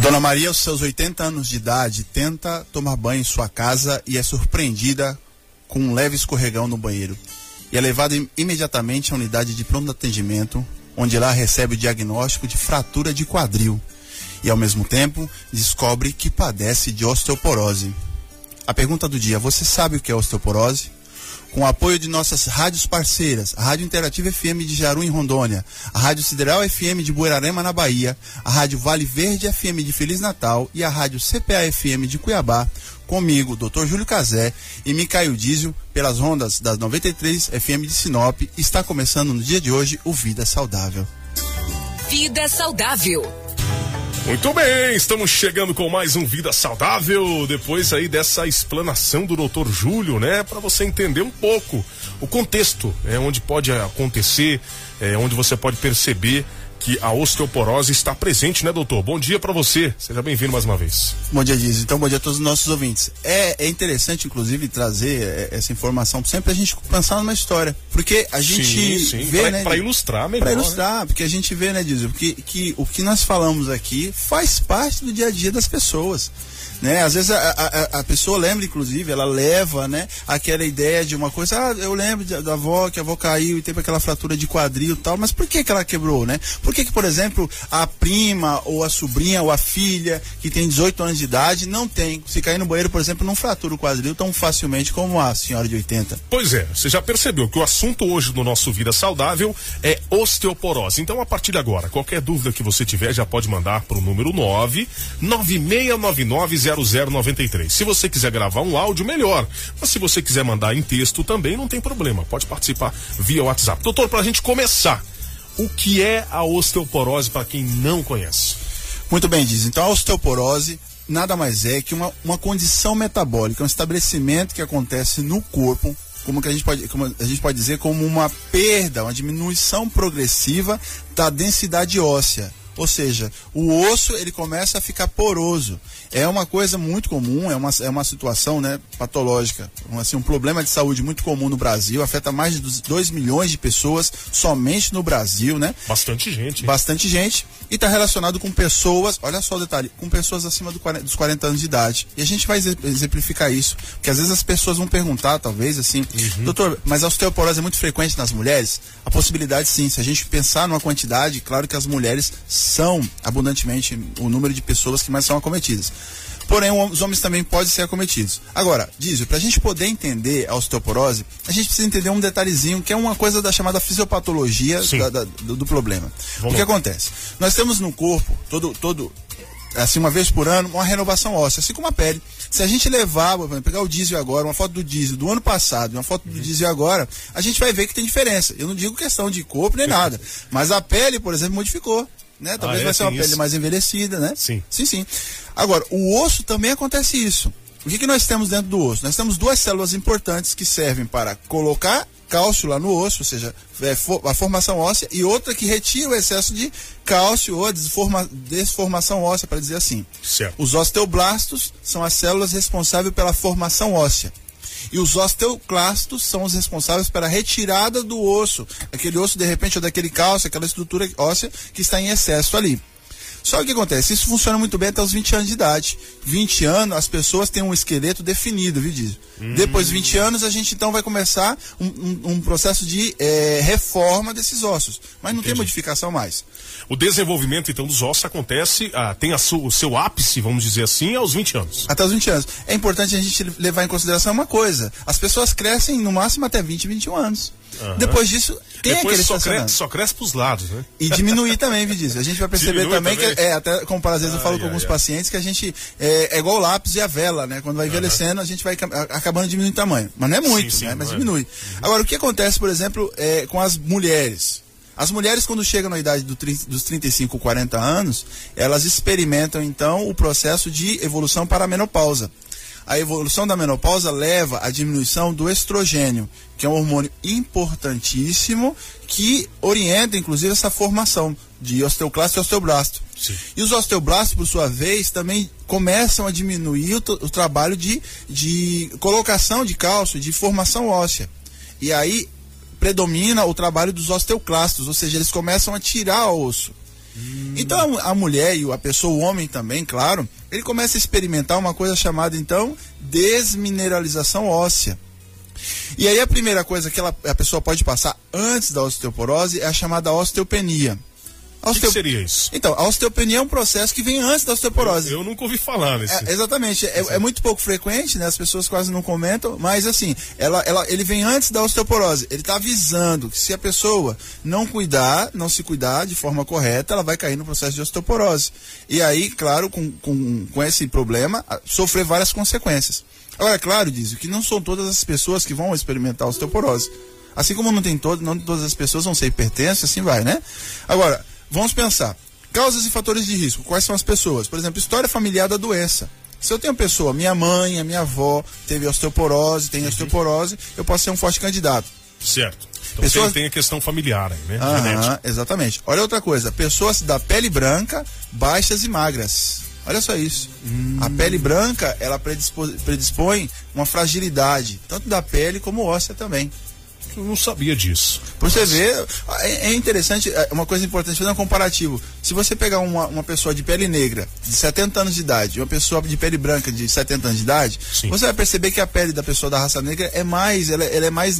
Dona Maria, aos seus 80 anos de idade, tenta tomar banho em sua casa e é surpreendida com um leve escorregão no banheiro. E é levada imediatamente à unidade de pronto atendimento, onde lá recebe o diagnóstico de fratura de quadril. E ao mesmo tempo descobre que padece de osteoporose. A pergunta do dia: você sabe o que é osteoporose? Com o apoio de nossas rádios parceiras, a Rádio Interativa FM de Jaru, em Rondônia, a Rádio Sideral FM de Buerarema, na Bahia, a Rádio Vale Verde FM de Feliz Natal e a Rádio CPA FM de Cuiabá, comigo, Dr. Júlio Cazé e Micael Dízio, pelas rondas das 93 FM de Sinop, está começando no dia de hoje o Vida Saudável. Vida Saudável. Muito bem, estamos chegando com mais um Vida Saudável, depois aí dessa explanação do Dr. Júlio, né, para você entender um pouco o contexto, é onde pode acontecer, é onde você pode perceber que a osteoporose está presente, né, doutor? Bom dia para você. Seja bem-vindo mais uma vez. Bom dia, Diz. Então, bom dia a todos os nossos ouvintes. É, é interessante, inclusive, trazer é, essa informação sempre a gente pensar numa história. Porque a gente sim, sim. vê, pra, né? Para ilustrar melhor. Para ilustrar, né? porque a gente vê, né, Diz, que, que o que nós falamos aqui faz parte do dia a dia das pessoas né? Às vezes a, a, a, pessoa lembra, inclusive, ela leva, né, aquela ideia de uma coisa, ah, eu lembro da avó, que a avó caiu e teve aquela fratura de quadril e tal, mas por que que ela quebrou, né? Por que que, por exemplo, a prima ou a sobrinha ou a filha que tem 18 anos de idade não tem, se cair no banheiro, por exemplo, não fratura o quadril tão facilmente como a senhora de 80? Pois é, você já percebeu que o assunto hoje do nosso Vida Saudável é osteoporose. Então, a partir de agora, qualquer dúvida que você tiver, já pode mandar para o número 9 9699 0093. Se você quiser gravar um áudio, melhor. Mas se você quiser mandar em texto também, não tem problema. Pode participar via WhatsApp. Doutor, para a gente começar, o que é a osteoporose para quem não conhece? Muito bem, diz. Então, a osteoporose nada mais é que uma, uma condição metabólica, um estabelecimento que acontece no corpo como que a gente pode, como a gente pode dizer, como uma perda, uma diminuição progressiva da densidade óssea. Ou seja, o osso ele começa a ficar poroso. É uma coisa muito comum, é uma, é uma situação né, patológica, um, assim, um problema de saúde muito comum no Brasil, afeta mais de 2 milhões de pessoas somente no Brasil, né? Bastante gente. Bastante gente. E está relacionado com pessoas, olha só o detalhe, com pessoas acima do 40, dos 40 anos de idade. E a gente vai exemplificar isso, porque às vezes as pessoas vão perguntar, talvez, assim, uhum. doutor, mas a osteoporose é muito frequente nas mulheres? A possibilidade sim, se a gente pensar numa quantidade, claro que as mulheres são abundantemente o número de pessoas que mais são acometidas. Porém, os homens também podem ser acometidos. Agora, Dízio, para a gente poder entender a osteoporose, a gente precisa entender um detalhezinho que é uma coisa da chamada fisiopatologia da, da, do, do, problema. Vamos o que lá. acontece? Nós temos no corpo, todo, todo, assim, uma vez por ano, uma renovação óssea, assim como a pele. Se a gente levar, pegar o diesel agora, uma foto do diesel do ano passado e uma foto do uhum. diesel agora, a gente vai ver que tem diferença. Eu não digo questão de corpo nem nada, mas a pele, por exemplo, modificou né? Talvez ah, é, vai ser uma pele isso. mais envelhecida, né? Sim. Sim, sim. Agora, o osso também acontece isso. O que, que nós temos dentro do osso? Nós temos duas células importantes que servem para colocar cálcio lá no osso, ou seja, é, a formação óssea, e outra que retira o excesso de cálcio ou a desforma, desformação óssea, para dizer assim. Certo. Os osteoblastos são as células responsáveis pela formação óssea. E os osteoclastos são os responsáveis pela retirada do osso, aquele osso de repente ou daquele cálcio, aquela estrutura óssea que está em excesso ali. Só que o que acontece? Isso funciona muito bem até os 20 anos de idade. 20 anos, as pessoas têm um esqueleto definido, viu, Dizio? Hum. Depois de 20 anos, a gente então vai começar um, um, um processo de é, reforma desses ossos. Mas não Entendi. tem modificação mais. O desenvolvimento, então, dos ossos acontece, ah, tem su, o seu ápice, vamos dizer assim, aos 20 anos. Até os 20 anos. É importante a gente levar em consideração uma coisa: as pessoas crescem no máximo até 20, 21 anos. Uhum. Depois disso, tem Depois aquele só cresce, só cresce pros lados, né? E diminuir também, Vidiz. A gente vai perceber também, também, que, é, até como às vezes eu falo com alguns pacientes, que a gente é, é, igual o lápis e a vela, né? Quando vai envelhecendo, uhum. a gente vai acabando diminuindo o tamanho. Mas não é muito, sim, sim, né? Mas é. diminui. Uhum. Agora, o que acontece, por exemplo, é, com as mulheres? As mulheres, quando chegam na idade do, dos 35, 40 anos, elas experimentam então o processo de evolução para a menopausa a evolução da menopausa leva à diminuição do estrogênio, que é um hormônio importantíssimo que orienta, inclusive, essa formação de osteoclasto e osteoblasto. Sim. E os osteoblastos, por sua vez, também começam a diminuir o, o trabalho de, de colocação de cálcio, de formação óssea. E aí predomina o trabalho dos osteoclastos, ou seja, eles começam a tirar o osso. Hum. Então a mulher e a pessoa, o homem também, claro, ele começa a experimentar uma coisa chamada então desmineralização óssea. E aí a primeira coisa que ela, a pessoa pode passar antes da osteoporose é a chamada osteopenia. O que, seria isso? Então, a osteopenia é um processo que vem antes da osteoporose. Eu, eu nunca ouvi falar nesse. É, exatamente. É, é, muito pouco frequente, né? As pessoas quase não comentam, mas assim, ela, ela, ele vem antes da osteoporose. Ele está avisando que se a pessoa não cuidar, não se cuidar de forma correta, ela vai cair no processo de osteoporose. E aí, claro, com, com, com esse problema, sofrer várias consequências. Agora, é claro, diz que não são todas as pessoas que vão experimentar osteoporose. Assim como não tem todo, não todas as pessoas vão ser hipertensas, assim vai, né? Agora, vamos pensar. Causas e fatores de risco. Quais são as pessoas? Por exemplo, história familiar da doença. Se eu tenho pessoa, minha mãe, a minha avó teve osteoporose, tem uhum. osteoporose, eu posso ser um forte candidato. Certo. Então pessoas... tem a questão familiar aí, né? Aham, exatamente. Olha outra coisa, pessoas da pele branca, baixas e magras. Olha só isso. Hum. A pele branca, ela predispõe, predispõe uma fragilidade, tanto da pele como óssea também. Eu não sabia disso. Pra você ver, é, é interessante, é uma coisa importante, fazer um comparativo. Se você pegar uma, uma pessoa de pele negra, de 70 anos de idade, e uma pessoa de pele branca de 70 anos de idade, Sim. você vai perceber que a pele da pessoa da raça negra é mais, ela, ela é mais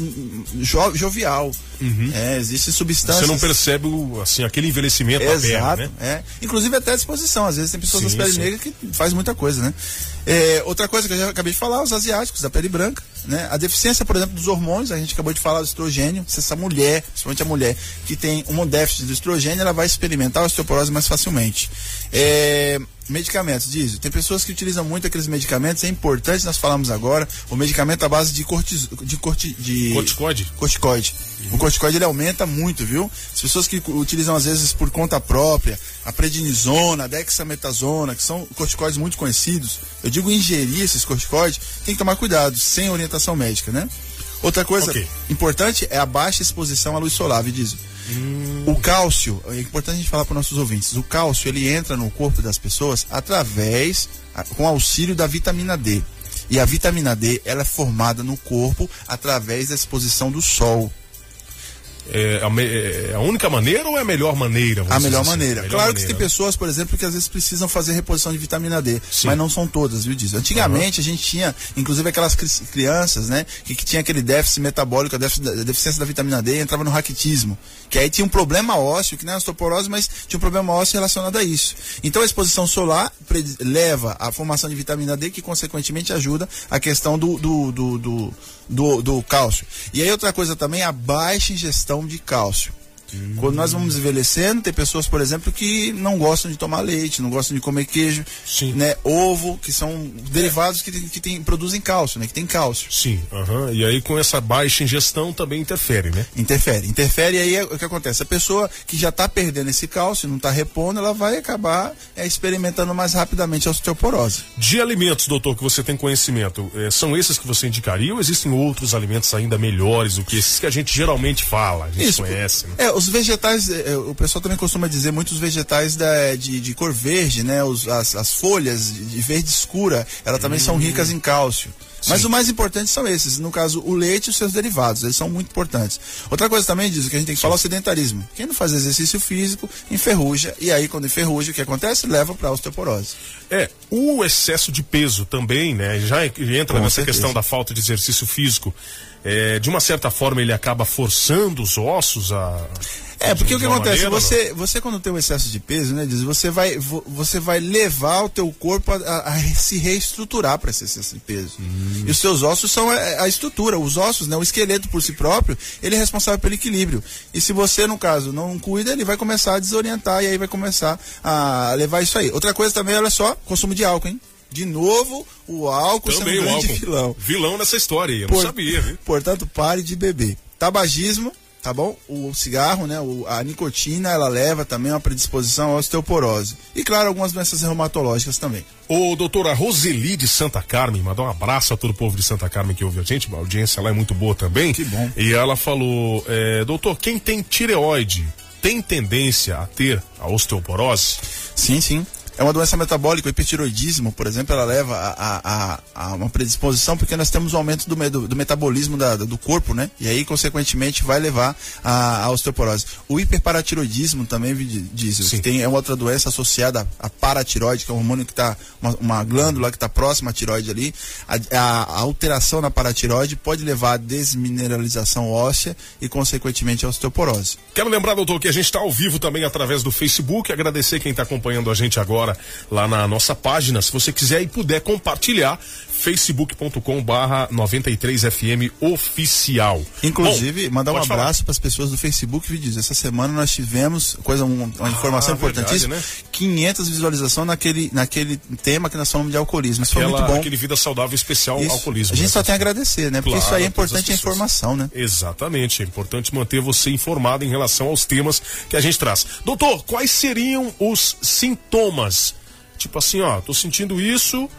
jo, jovial. Uhum. É, existe substância. Você não percebe o, assim, aquele envelhecimento Exato, pele, né? É. Inclusive até a disposição. Às vezes tem pessoas sim, das pele negra que faz muita coisa, né? É, outra coisa que eu já acabei de falar, os asiáticos da pele branca, né? A deficiência, por exemplo, dos hormônios, a gente acabou de falar do estrogênio. Se essa mulher, principalmente a mulher que tem um déficit do estrogênio, ela vai experimentar a osteoporose mais facilmente. É, medicamentos, diz. Tem pessoas que utilizam muito aqueles medicamentos, é importante, nós falamos agora, o medicamento à base de, cortis, de, corti, de corticoide. corticoide. Uhum. O corticoide ele aumenta muito, viu? As pessoas que utilizam às vezes por conta própria, a prednisona, a dexametasona, que são corticoides muito conhecidos, eu digo ingerir esses corticoides, tem que tomar cuidado, sem orientação médica, né? Outra coisa okay. importante é a baixa exposição à luz solar, diz. Hum. O cálcio, é importante a gente falar para nossos ouvintes, o cálcio ele entra no corpo das pessoas através, com auxílio da vitamina D. E a vitamina D ela é formada no corpo através da exposição do sol. É a, é a, única maneira ou é a melhor maneira? A melhor assim? maneira. A melhor claro maneira. que tem pessoas, por exemplo, que às vezes precisam fazer reposição de vitamina D, Sim. mas não são todas, viu, Diz? Antigamente uhum. a gente tinha, inclusive aquelas crianças, né, que, que tinha aquele déficit metabólico, a, déficit, a deficiência da vitamina D, entrava no raquitismo, que aí tinha um problema ósseo, que não é osteoporose, mas tinha um problema ósseo relacionado a isso. Então a exposição solar leva à formação de vitamina D, que consequentemente ajuda a questão do, do, do, do do, do cálcio. E aí outra coisa também, a baixa ingestão de cálcio. Hum. Quando nós vamos envelhecendo, tem pessoas, por exemplo, que não gostam de tomar leite, não gostam de comer queijo, Sim. né? Ovo, que são derivados que, que tem, produzem cálcio, né? Que tem cálcio. Sim, uhum. e aí com essa baixa ingestão também interfere, né? Interfere, interfere e aí é o que acontece? A pessoa que já está perdendo esse cálcio, não está repondo, ela vai acabar é, experimentando mais rapidamente a osteoporose. De alimentos, doutor, que você tem conhecimento, é, são esses que você indicaria ou existem outros alimentos ainda melhores do que esses que a gente geralmente fala, a gente Isso, conhece? Né? É, os vegetais, é, é, o pessoal também costuma dizer muitos vegetais da, de, de cor verde, né? Os, as, as folhas de verde escura, elas também hum. são ricas em cálcio. Mas Sim. o mais importante são esses, no caso, o leite e os seus derivados, eles são muito importantes. Outra coisa também diz que a gente tem que Sim. falar é o sedentarismo. Quem não faz exercício físico, enferruja, e aí quando enferruja, o que acontece? Leva para osteoporose. É, o excesso de peso também, né? Já entra Com nessa certeza. questão da falta de exercício físico. É, de uma certa forma ele acaba forçando os ossos a é, porque o que acontece, maneira, você, você quando tem um excesso de peso, né, diz, você vai, você vai levar o teu corpo a, a, a se reestruturar para esse excesso de peso. Hum. E os seus ossos são a, a, estrutura, os ossos, né, o esqueleto por si próprio, ele é responsável pelo equilíbrio. E se você, no caso, não cuida, ele vai começar a desorientar e aí vai começar a levar isso aí. Outra coisa também, olha só, consumo de álcool, hein? De novo, o álcool Também sendo um grande álcool. vilão. Vilão nessa história eu Por, não sabia, viu? Portanto, pare de beber. Tabagismo, tá bom? O cigarro, né, o, a nicotina, ela leva também uma predisposição à osteoporose. E claro, algumas doenças reumatológicas também. O doutora Roseli de Santa Carmen, mandou um abraço a todo o povo de Santa Carmen que ouve a gente, a audiência lá é muito boa também. Que bom. E ela falou, é, doutor, quem tem tireoide tem tendência a ter a osteoporose? Sim, sim. É uma doença metabólica, o hipertiroidismo, por exemplo, ela leva a, a, a uma predisposição porque nós temos um aumento do, do, do metabolismo da, do corpo, né? E aí, consequentemente, vai levar a, a osteoporose. O hiperparatiroidismo também diz, que tem é outra doença associada à paratiroide, que é um hormônio que está, uma, uma, glândula que está próxima à tiroide ali. A, a, a, alteração na paratiroide pode levar a desmineralização óssea e, consequentemente, a osteoporose. Quero lembrar, doutor, que a gente está ao vivo também através do Facebook. Agradecer quem está acompanhando a gente agora lá na nossa página. Se você quiser e puder compartilhar, facebook.com barra 93FM oficial. Inclusive, Bom, mandar um abraço para as pessoas do Facebook Vídeos. Essa semana nós tivemos coisa, uma, uma ah, informação importantíssima, verdade, né? 500 visualizações naquele, naquele tema que nós falamos de alcoolismo. Isso Aquela, foi muito bom. Aquele vida saudável especial isso. alcoolismo. A gente né? só tem a agradecer, né? Porque claro, isso aí é importante a informação, né? Exatamente, é importante manter você informado em relação aos temas que a gente traz. Doutor, quais seriam os sintomas? Tipo assim, ó, tô sentindo isso,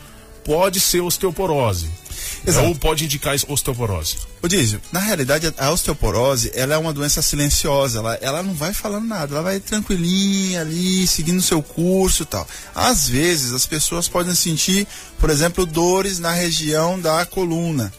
pode ser osteoporose. Exato. Ou pode indicar osteoporose. O Dízio, na realidade, a osteoporose, ela é uma doença silenciosa, ela, ela não vai falando nada, ela vai tranquilinha ali, seguindo o seu curso e tal. Às vezes, as pessoas podem sentir, por exemplo, dores na região da coluna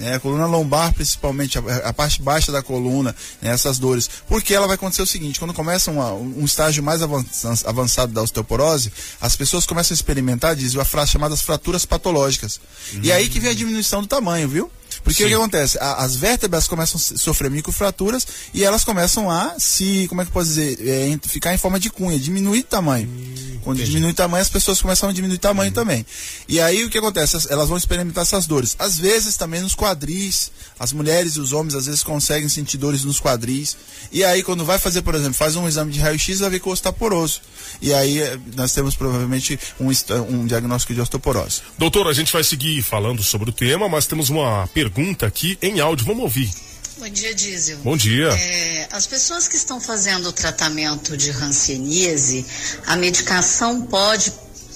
né, a coluna lombar principalmente, a, a, parte baixa da coluna, né, essas dores. Porque ela vai acontecer o seguinte, quando começa uma, um estágio mais avançado da osteoporose, as pessoas começam a experimentar, diz, a frase chamadas fraturas patológicas. Uhum. E aí que vem a diminuição do tamanho, viu? Porque Sim. o que acontece? A, as vértebras começam a sofrer microfraturas e elas começam a se, como é que eu posso dizer, é, ficar em forma de cunha, diminuir tamanho. Hum, Quando entendi. diminui tamanho, as pessoas começam a diminuir tamanho hum. também. E aí o que acontece? Elas vão experimentar essas dores. Às vezes também nos quadris, as mulheres e os homens às vezes conseguem sentir dores nos quadris. E aí quando vai fazer, por exemplo, faz um exame de raio-x, vai ver que o osso está poroso. E aí eh, nós temos provavelmente um, um diagnóstico de osteoporose. Doutor, a gente vai seguir falando sobre o tema, mas temos uma pergunta aqui em áudio. Vamos ouvir. Bom dia, Diesel. Bom dia. É, as pessoas que estão fazendo o tratamento de hanseníase, a medicação pode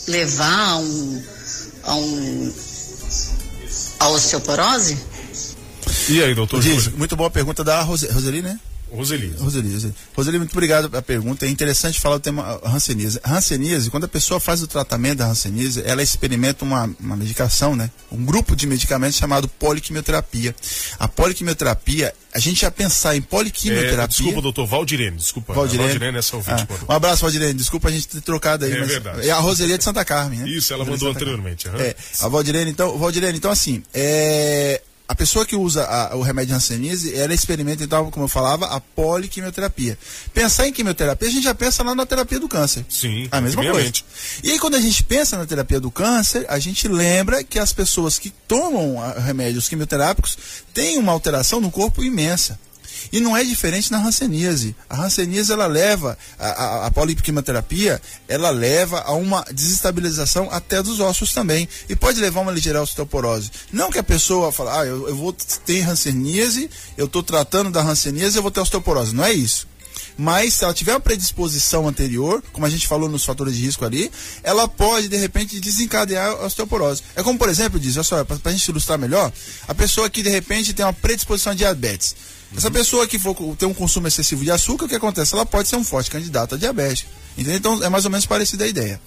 levar a um, a um a osteoporose? E aí, doutor? Diz, muito boa pergunta da Roseli, né? Roseli. Roseli. Roseli, muito obrigado pela pergunta. É interessante falar o tema hanseníase. Hanseníase, quando a pessoa faz o tratamento da hanseníase, ela experimenta uma, uma medicação, né? Um grupo de medicamentos chamado poliquimioterapia. A poliquimioterapia, a gente já pensar em poliquimioterapia... É, desculpa, doutor, Valdirene, desculpa. Valdirene. Valdirene, essa ouvinte. Ah, um abraço, Valdirene. Desculpa a gente ter trocado aí. É verdade. É a Roseli é de Santa Carmen, né? Isso, ela mandou anteriormente. Uhum. É, a Valdirene, então, Valdirene, então assim, é a pessoa que usa a, o remédio Hanseníase, ela experimenta, então, como eu falava, a poliquimioterapia. Pensar em quimioterapia, a gente já pensa lá na terapia do câncer. Sim, a mesma coisa. E aí, quando a gente pensa na terapia do câncer, a gente lembra que as pessoas que tomam remédios quimioterápicos têm uma alteração no corpo imensa. E não é diferente na hanseníase. A hanseníase ela leva, a, a, a poliquimioterapia, ela leva a uma desestabilização até dos ossos também. E pode levar uma ligeira osteoporose. Não que a pessoa fale, ah, eu, eu vou ter hanseníase, eu estou tratando da hanseníase, eu vou ter osteoporose. Não é isso mas se ela tiver uma predisposição anterior, como a gente falou nos fatores de risco ali, ela pode de repente desencadear a osteoporose. É como, por exemplo, diz, olha só, para a gente ilustrar melhor, a pessoa que de repente tem uma predisposição a diabetes. Essa pessoa que for ter um consumo excessivo de açúcar, o que acontece? Ela pode ser um forte candidato a diabetes. Entendeu? Então é mais ou menos parecida a ideia.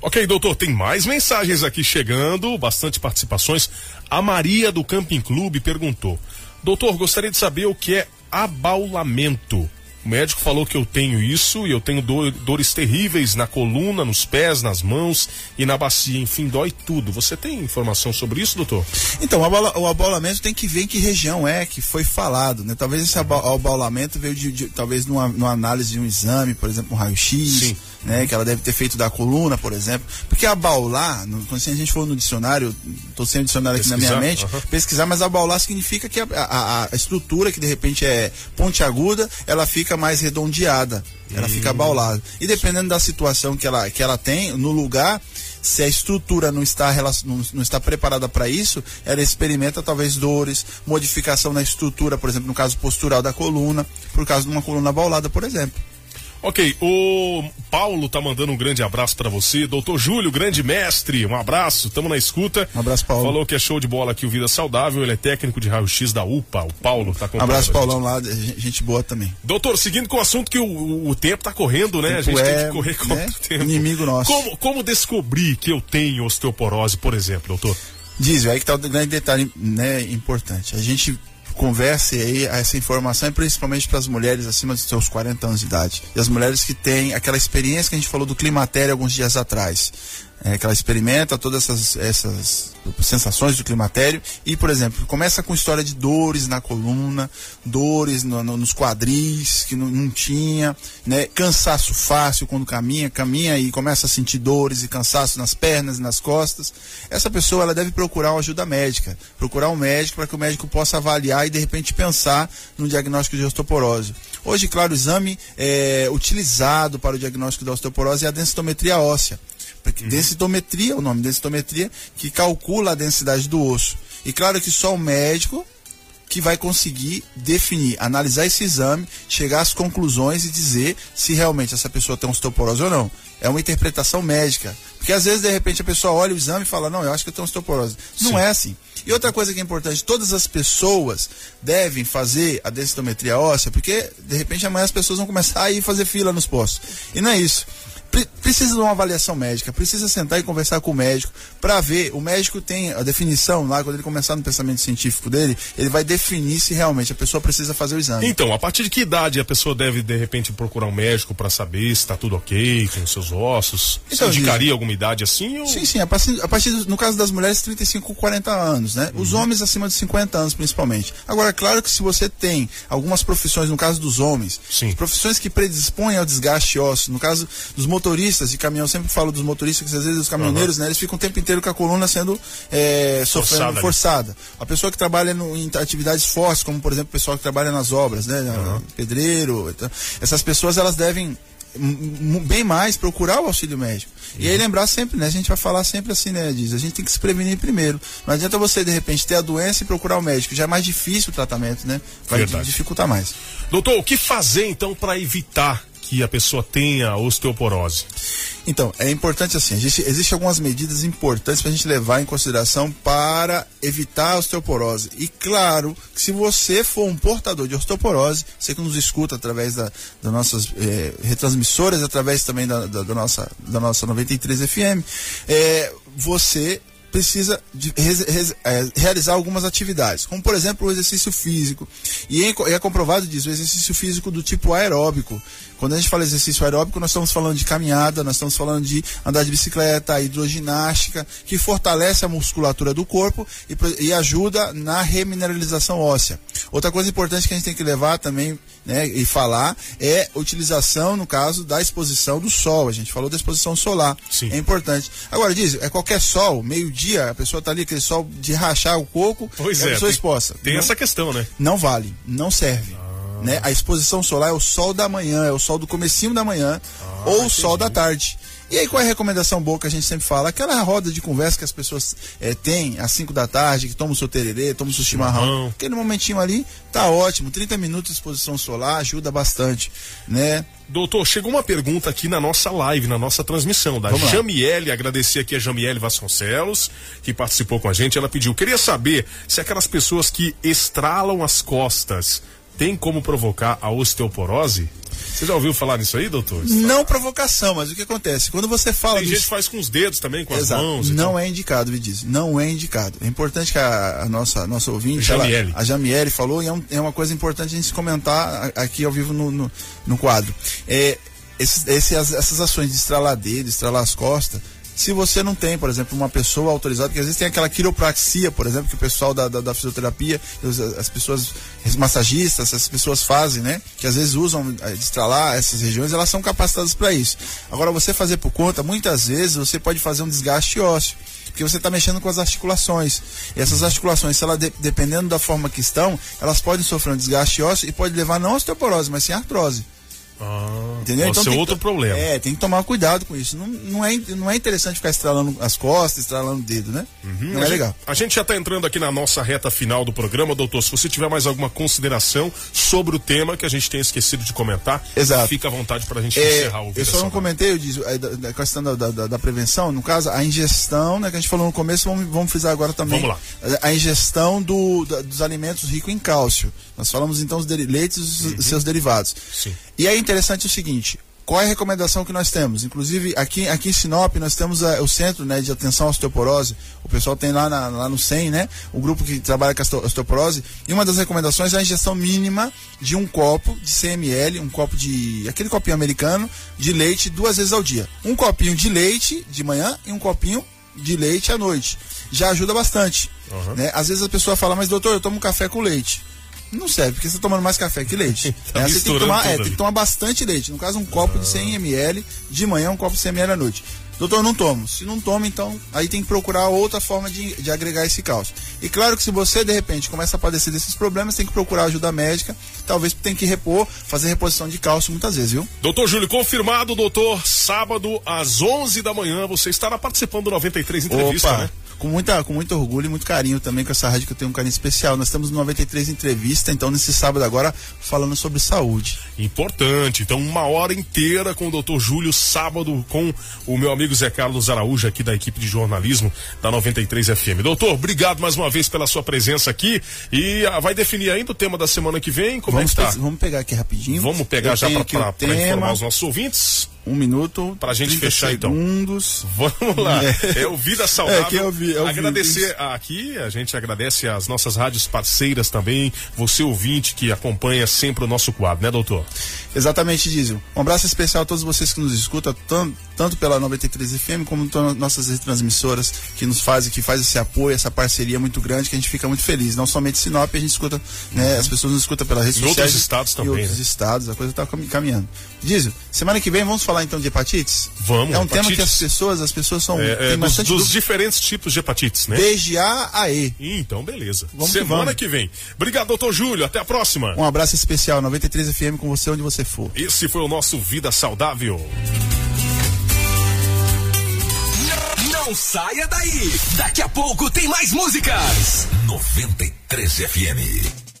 Ok, doutor, tem mais mensagens aqui chegando, bastante participações. A Maria do Camping Clube perguntou: Doutor, gostaria de saber o que é abaulamento. O médico falou que eu tenho isso e eu tenho do, dores terríveis na coluna, nos pés, nas mãos e na bacia. Enfim, dói tudo. Você tem informação sobre isso, doutor? Então, o, abaulamento tem que ver em que região é que foi falado, né? Talvez esse abaulamento veio de, de talvez numa, numa, análise de um exame, por exemplo, um raio-x, né? Que ela deve ter feito da coluna, por exemplo. Porque abaular, no, quando a gente falou no dicionário, estou sem o dicionário aqui pesquisar, na minha mente, pesquisar, mas abaular significa que a, a, a estrutura, que de repente é pontiaguda, ela fica fica mais redondeada, ela hum. fica abaulada. E dependendo da situação que ela, que ela tem, no lugar, se a estrutura não está, não, não está preparada para isso, ela experimenta talvez dores, modificação na estrutura, por exemplo, no caso postural da coluna, por causa de uma coluna abaulada, por exemplo. Ok, o Paulo tá mandando um grande abraço para você. Doutor Júlio, grande mestre, um abraço, tamo na escuta. Um abraço, Paulo. Falou que é show de bola aqui o Vida Saudável, ele é técnico de raio-x da UPA, o Paulo tá com Um abraço, Paulão, lá, gente boa também. Doutor, seguindo com o assunto que o, o tempo tá correndo, né? A gente é, tem que correr contra né? o tempo. Inimigo nosso. Como, como descobrir que eu tenho osteoporose, por exemplo, doutor? Diz, aí que tá o grande detalhe né, importante. A gente converse aí essa informação, e principalmente para as mulheres acima dos seus 40 anos de idade. E as mulheres que têm aquela experiência que a gente falou do climatério alguns dias atrás. É, que ela experimenta todas essas, essas sensações do climatério e, por exemplo, começa com história de dores na coluna, dores no, no, nos quadris que não, não, tinha, né? cansaço fácil quando caminha, caminha e começa a sentir dores e cansaço nas pernas e nas costas. Essa pessoa ela deve procurar uma ajuda médica, procurar um médico para que o médico possa avaliar e de repente pensar no diagnóstico de osteoporose. Hoje, claro, o exame é, utilizado para o diagnóstico da osteoporose é a densitometria óssea. Densitometria, o nome densitometria, que calcula a densidade do osso. E claro que só o médico que vai conseguir definir, analisar esse exame, chegar às conclusões e dizer se realmente essa pessoa tem osteoporose ou não. É uma interpretação médica. Porque às vezes, de repente, a pessoa olha o exame e fala, não, eu acho que eu tenho osteoporose. Sim. Não é assim. E outra coisa que é importante, todas as pessoas devem fazer a densitometria óssea, porque de repente amanhã as pessoas vão começar a ir fazer fila nos postos. E não é isso precisa de uma avaliação médica, precisa sentar e conversar com o médico para ver. O médico tem a definição lá, quando ele começar no pensamento científico dele, ele vai definir se realmente a pessoa precisa fazer o exame. Então, a partir de que idade a pessoa deve, de repente, procurar um médico para saber se está tudo ok com os seus ossos? Então, Você indicaria alguma idade assim? Ou... Sim, sim. A partir, a partir do, no caso das mulheres, 35, 40 anos, né? Uhum. Os homens acima de 50 anos, principalmente. Agora, claro que se você tem algumas profissões, no caso dos homens, sim. profissões que predispõem ao desgaste ósseo, no caso dos motoristas de caminhão, sempre falo dos motoristas, que às vezes os caminhoneiros, uhum. né, eles ficam o tempo inteiro com a coluna sendo é, sofrendo forçada. forçada. A pessoa que trabalha no, em atividades fortes, como por exemplo o pessoal que trabalha nas obras, né, uhum. pedreiro, então, essas pessoas elas devem bem mais procurar o auxílio médico. E aí lembrar sempre, né? A gente vai falar sempre assim, né, diz, a gente tem que se prevenir primeiro. Não adianta você, de repente, ter a doença e procurar o médico. Já é mais difícil o tratamento, né? Vai Verdade. dificultar mais. Doutor, o que fazer então para evitar que a pessoa tenha osteoporose? Então, é importante assim, existe, existe algumas medidas importantes para a gente levar em consideração para evitar a osteoporose. E claro, se você for um portador de osteoporose, você que nos escuta através da, das nossas é, retransmissoras, através também da, da, da, nossa, da nossa 93 FM, é, você precisa de, é, realizar algumas atividades, como por exemplo o exercício físico. E é, é comprovado disso, o exercício físico do tipo aeróbico. Quando a gente fala exercício aeróbico, nós estamos falando de caminhada, nós estamos falando de andar de bicicleta, hidroginástica, que fortalece a musculatura do corpo e, e ajuda na remineralização óssea. Outra coisa importante que a gente tem que levar também né, e falar é a utilização, no caso, da exposição do sol. A gente falou da exposição solar. Sim. É importante. Agora, diz, é qualquer sol, meio-dia, a pessoa está ali, aquele sol de rachar o coco, pois é, a pessoa tem, exposta. Tem não, essa questão, né? Não vale, não serve. Ah. Né? A exposição solar é o sol da manhã, é o sol do comecinho da manhã ah, ou o sol da tarde. E aí, qual é a recomendação boa que a gente sempre fala? Aquela roda de conversa que as pessoas é, têm às 5 da tarde, que toma o seu tererê, toma o seu chimarrão. chimarrão. Aquele momentinho ali tá ótimo. 30 minutos de exposição solar ajuda bastante, né? Doutor, chegou uma pergunta aqui na nossa live, na nossa transmissão, da Vamos Jamiele, agradecer aqui a Jamiele Vasconcelos, que participou com a gente. Ela pediu, queria saber se aquelas pessoas que estralam as costas tem como provocar a osteoporose? Você já ouviu falar nisso aí, doutor? Não provocação, mas o que acontece? Quando você fala. Tem gente que faz com os dedos também, com Exato. as mãos. Não é indicado, me diz. Não é indicado. É importante que a, a nossa, nossa ouvinte, Jamiele. Ela, a Jamiele falou, e é, um, é, uma coisa importante a gente comentar aqui ao vivo no, no, no quadro. É, esses, essas ações de estralar dedo, estralar as costas, se você não tem, por exemplo, uma pessoa autorizada, porque às vezes tem aquela quiropraxia, por exemplo, que o pessoal da, da, da fisioterapia, as pessoas, os massagistas, as pessoas fazem, né? Que às vezes usam é, estralar essas regiões, elas são capacitadas para isso. Agora, você fazer por conta, muitas vezes você pode fazer um desgaste ósseo porque você está mexendo com as articulações. E essas articulações, se ela de, dependendo da forma que estão, elas podem sofrer um desgaste ósseo e pode levar não a osteoporose, mas sim a artrose. Ah, Entendeu? Pode ser tem outro problema. É, tem que tomar cuidado com isso. Não, não, é, não é interessante ficar estralando as costas, estralando o dedo, né? Uhum, não é gente- legal. A gente já está entrando aqui na nossa reta final do programa, doutor. Se você tiver mais alguma consideração sobre o tema que a gente tem esquecido de comentar, Exato. fica à vontade para a gente É, encerrar o eu só não comentei, eu disse, a, questão da, da, da prevenção, no caso, a ingestão, né, que a gente falou no começo, vamos, vamos frisar agora também. Vamos lá. A, a ingestão do, da- dos alimentos ricos em cálcio. Nós falamos então dos deri- leites e os os seus derivados. Sim. E é interessante o seguinte. Qual é a recomendação que nós temos? Inclusive, aqui, aqui em Sinop, nós temos a- o centro né, de atenção à osteoporose. O pessoal tem lá, na- lá no SEM, né? O grupo que trabalha com a osteo- osteoporose. E uma das recomendações é a ingestão mínima de um copo de 100 ml, um copo de. aquele copinho americano, de leite duas vezes ao dia. Um copinho de leite de manhã e um copinho de leite à noite. Já ajuda bastante. Uhum. Né? Às vezes a pessoa fala, mas doutor, eu tomo café com leite. Não serve, porque você está tomando mais café que leite. Tá Né? Você tem que, tomar, é, tem que tomar bastante leite. No caso, um copo de 100 ml de manhã, um copo de 100 ml à noite. Doutor, não tomo. Se não toma, então aí tem que procurar outra forma de, de agregar esse cálcio. E claro que se você, de repente, começa a padecer desses problemas, tem que procurar ajuda médica. Talvez tem que repor, fazer reposição de cálcio muitas vezes, viu? Doutor Júlio, confirmado, doutor, sábado às 11 da manhã, você estará participando do 93 Entrevista, Opa, né? com, muita, com muito orgulho e muito carinho também com essa rádio que eu tenho um carinho especial. Nós estamos no 93 Entrevista, então nesse sábado agora, falando sobre saúde. Importante. Então, uma hora inteira com o doutor Júlio, sábado com o meu amigo Zé Carlos Araújo, aqui da equipe de jornalismo da 93 FM. Doutor, obrigado mais uma vez pela sua presença aqui. E ah, vai definir ainda o tema da semana que vem? Como Vamos, é que tá? pe- vamos pegar aqui rapidinho. Vamos pegar Eu já para informar os nossos ouvintes? Um minuto. Pra gente 30 fechar, então. segundos. Vamos lá. É, o Vida Saudável. É, que eu vi- eu vi Agradecer aqui, a gente agradece as nossas rádios parceiras também, você ouvinte que acompanha sempre o nosso quadro, né, doutor? Exatamente, Diesel. Um abraço especial a todos vocês que nos escutam, tanto, tanto pela 93 FM como to- nossas retransmissoras que nos fazem, que faz esse apoio, essa parceria muito grande, que a gente fica muito feliz. Não somente Sinop, a gente escuta, né? As pessoas nos escutam pelas redes Em outros sociais. estados e também, outros né? estados, a coisa está caminhando. Diesel, semana que vem vamos falar então de hepatites? Vamos, É um tema que hepatites. as pessoas, as pessoas são. É, é, dos, dos diferentes tipos de hepatites, né? Desde A a E. Então, beleza. Vamos que Semana vamos. que vem. Obrigado, doutor Júlio. Até a próxima. Um abraço especial, 93 FM com você onde você for. Esse foi o nosso Vida Saudável. Não saia daí. Daqui a pouco tem mais músicas. 93 FM.